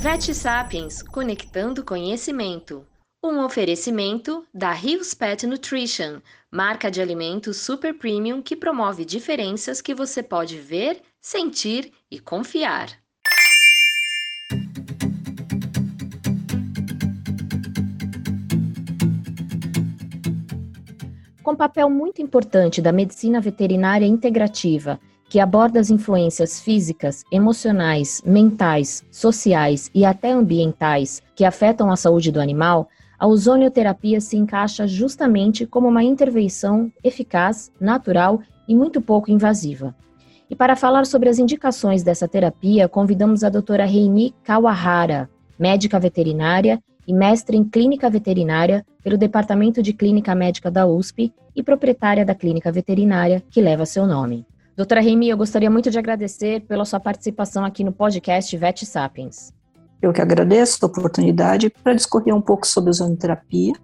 Vet Sapiens Conectando Conhecimento. Um oferecimento da Rios Pet Nutrition, marca de alimentos super premium que promove diferenças que você pode ver, sentir e confiar. Com papel muito importante da medicina veterinária integrativa que aborda as influências físicas, emocionais, mentais, sociais e até ambientais que afetam a saúde do animal, a ozonioterapia se encaixa justamente como uma intervenção eficaz, natural e muito pouco invasiva. E para falar sobre as indicações dessa terapia, convidamos a doutora Reini Kawahara, médica veterinária e mestre em clínica veterinária pelo Departamento de Clínica Médica da USP e proprietária da clínica veterinária que leva seu nome. Doutora Remy, eu gostaria muito de agradecer pela sua participação aqui no podcast Vet Sapiens. Eu que agradeço a oportunidade para discorrer um pouco sobre ozonoterapia.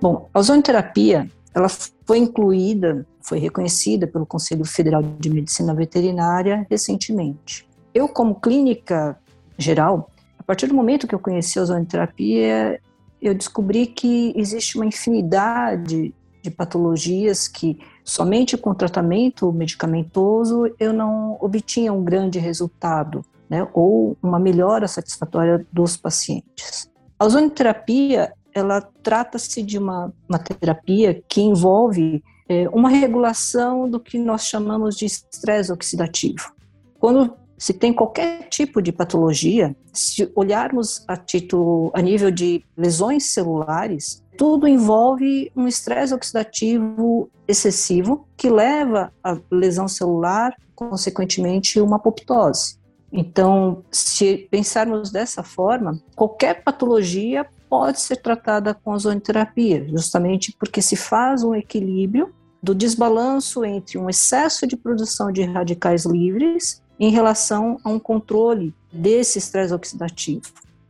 Bom, a ozonoterapia ela foi incluída, foi reconhecida pelo Conselho Federal de Medicina Veterinária recentemente. Eu, como clínica geral, a partir do momento que eu conheci a ozonoterapia, eu descobri que existe uma infinidade de patologias que somente com tratamento medicamentoso eu não obtinha um grande resultado, né, ou uma melhora satisfatória dos pacientes. A ozonoterapia, ela trata-se de uma, uma terapia que envolve é, uma regulação do que nós chamamos de estresse oxidativo. Quando se tem qualquer tipo de patologia, se olharmos a título a nível de lesões celulares, tudo envolve um estresse oxidativo excessivo que leva à lesão celular, consequentemente uma apoptose. Então, se pensarmos dessa forma, qualquer patologia pode ser tratada com ozonoterapia, justamente porque se faz um equilíbrio do desbalanço entre um excesso de produção de radicais livres em relação a um controle desse estresse oxidativo.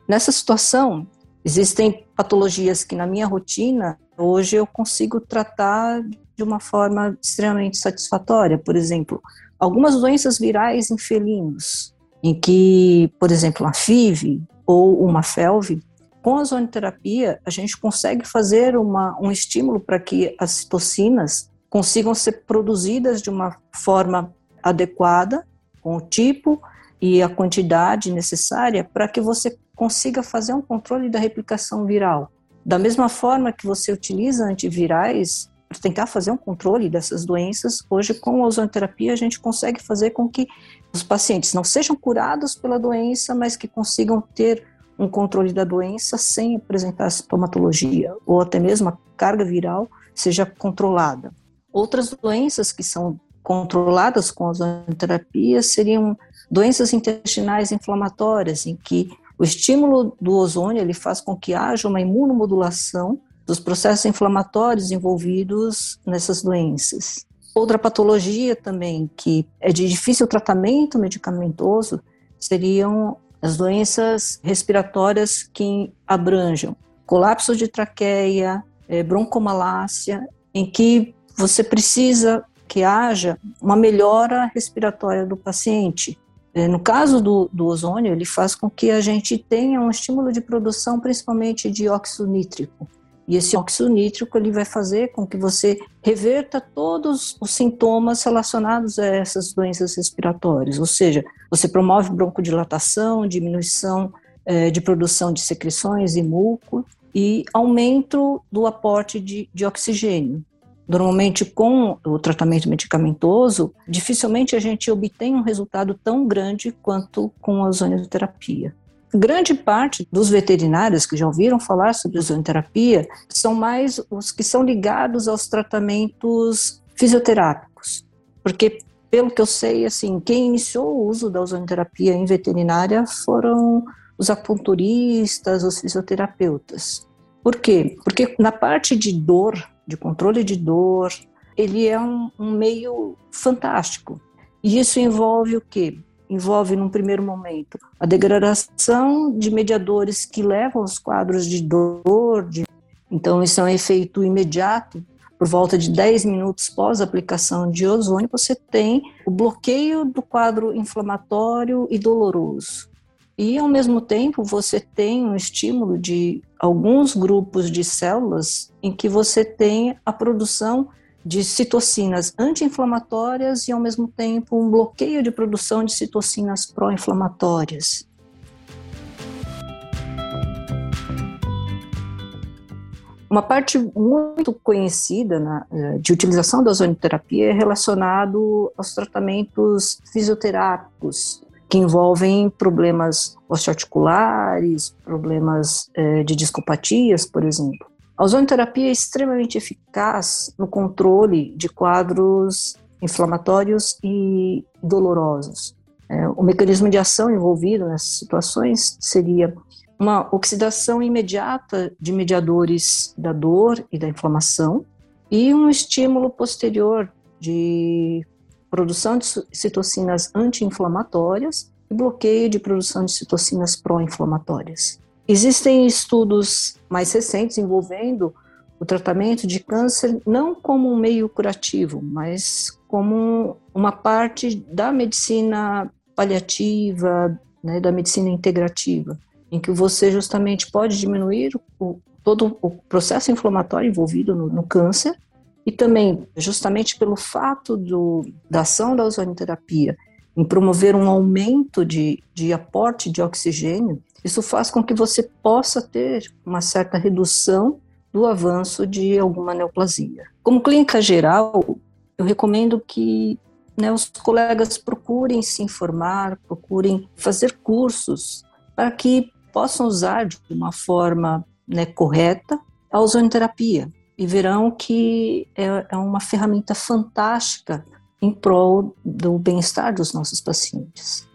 Nessa situação, existem patologias que na minha rotina hoje eu consigo tratar de uma forma extremamente satisfatória. Por exemplo, algumas doenças virais em felinos, em que, por exemplo, a FIV ou uma FeLV, com a zonoterapia a gente consegue fazer uma, um estímulo para que as citocinas consigam ser produzidas de uma forma adequada com o tipo e a quantidade necessária para que você consiga fazer um controle da replicação viral. Da mesma forma que você utiliza antivirais para tentar fazer um controle dessas doenças, hoje com a ozonoterapia a gente consegue fazer com que os pacientes não sejam curados pela doença, mas que consigam ter um controle da doença sem apresentar sintomatologia, ou até mesmo a carga viral seja controlada. Outras doenças que são controladas com ozonoterapia seriam doenças intestinais inflamatórias, em que o estímulo do ozônio ele faz com que haja uma imunomodulação dos processos inflamatórios envolvidos nessas doenças. Outra patologia também que é de difícil tratamento medicamentoso seriam as doenças respiratórias que abranjam colapso de traqueia, eh, broncomalácia, em que você precisa que haja uma melhora respiratória do paciente. É, no caso do, do, ozônio, ele faz com que a gente tenha um estímulo de produção, principalmente de óxido nítrico. E esse óxido nítrico ele vai fazer com que você reverta todos os sintomas relacionados a essas doenças respiratórias, ou seja, você promove broncodilatação, diminuição é, de produção de secreções e muco e aumento do aporte de, de oxigênio. Normalmente, com o tratamento medicamentoso, dificilmente a gente obtém um resultado tão grande quanto com a ozonioterapia. Grande parte dos veterinários que já ouviram falar sobre ozonioterapia são mais os que são ligados aos tratamentos fisioterápicos, porque pelo que eu sei, assim, quem iniciou o uso da ozonioterapia em veterinária foram os acupunturistas, os fisioterapeutas. Por quê? Porque na parte de dor de controle de dor, ele é um, um meio fantástico. E isso envolve o quê? Envolve, num primeiro momento, a degradação de mediadores que levam aos quadros de dor. De... Então, isso é um efeito imediato, por volta de 10 minutos pós aplicação de ozônio, você tem o bloqueio do quadro inflamatório e doloroso. E, ao mesmo tempo, você tem um estímulo de alguns grupos de células em que você tem a produção de citocinas anti-inflamatórias e, ao mesmo tempo, um bloqueio de produção de citocinas pró-inflamatórias. Uma parte muito conhecida eh, de utilização da ozonioterapia é relacionado aos tratamentos fisioterápicos, que envolvem problemas osteoarticulares, problemas eh, de discopatias, por exemplo. A ozonioterapia é extremamente eficaz no controle de quadros inflamatórios e dolorosos. É, o mecanismo de ação envolvido nessas situações seria uma oxidação imediata de mediadores da dor e da inflamação e um estímulo posterior de produção de citocinas anti-inflamatórias e bloqueio de produção de citocinas pró-inflamatórias. Existem estudos mais recentes envolvendo o tratamento de câncer não como um meio curativo, mas como uma parte da medicina paliativa, né, da medicina integrativa, em que você justamente pode diminuir o, todo o processo inflamatório envolvido no, no câncer e também, justamente pelo fato do, da ação da ozonioterapia em promover um aumento de, de aporte de oxigênio, isso faz com que você possa ter uma certa redução do avanço de alguma neoplasia. Como clínica geral, eu recomendo que né, os colegas procurem se informar, procurem fazer cursos para que possam usar de uma forma né, correta a ozonioterapia e verão que é, é uma ferramenta fantástica em prol do bem-estar dos nossos pacientes.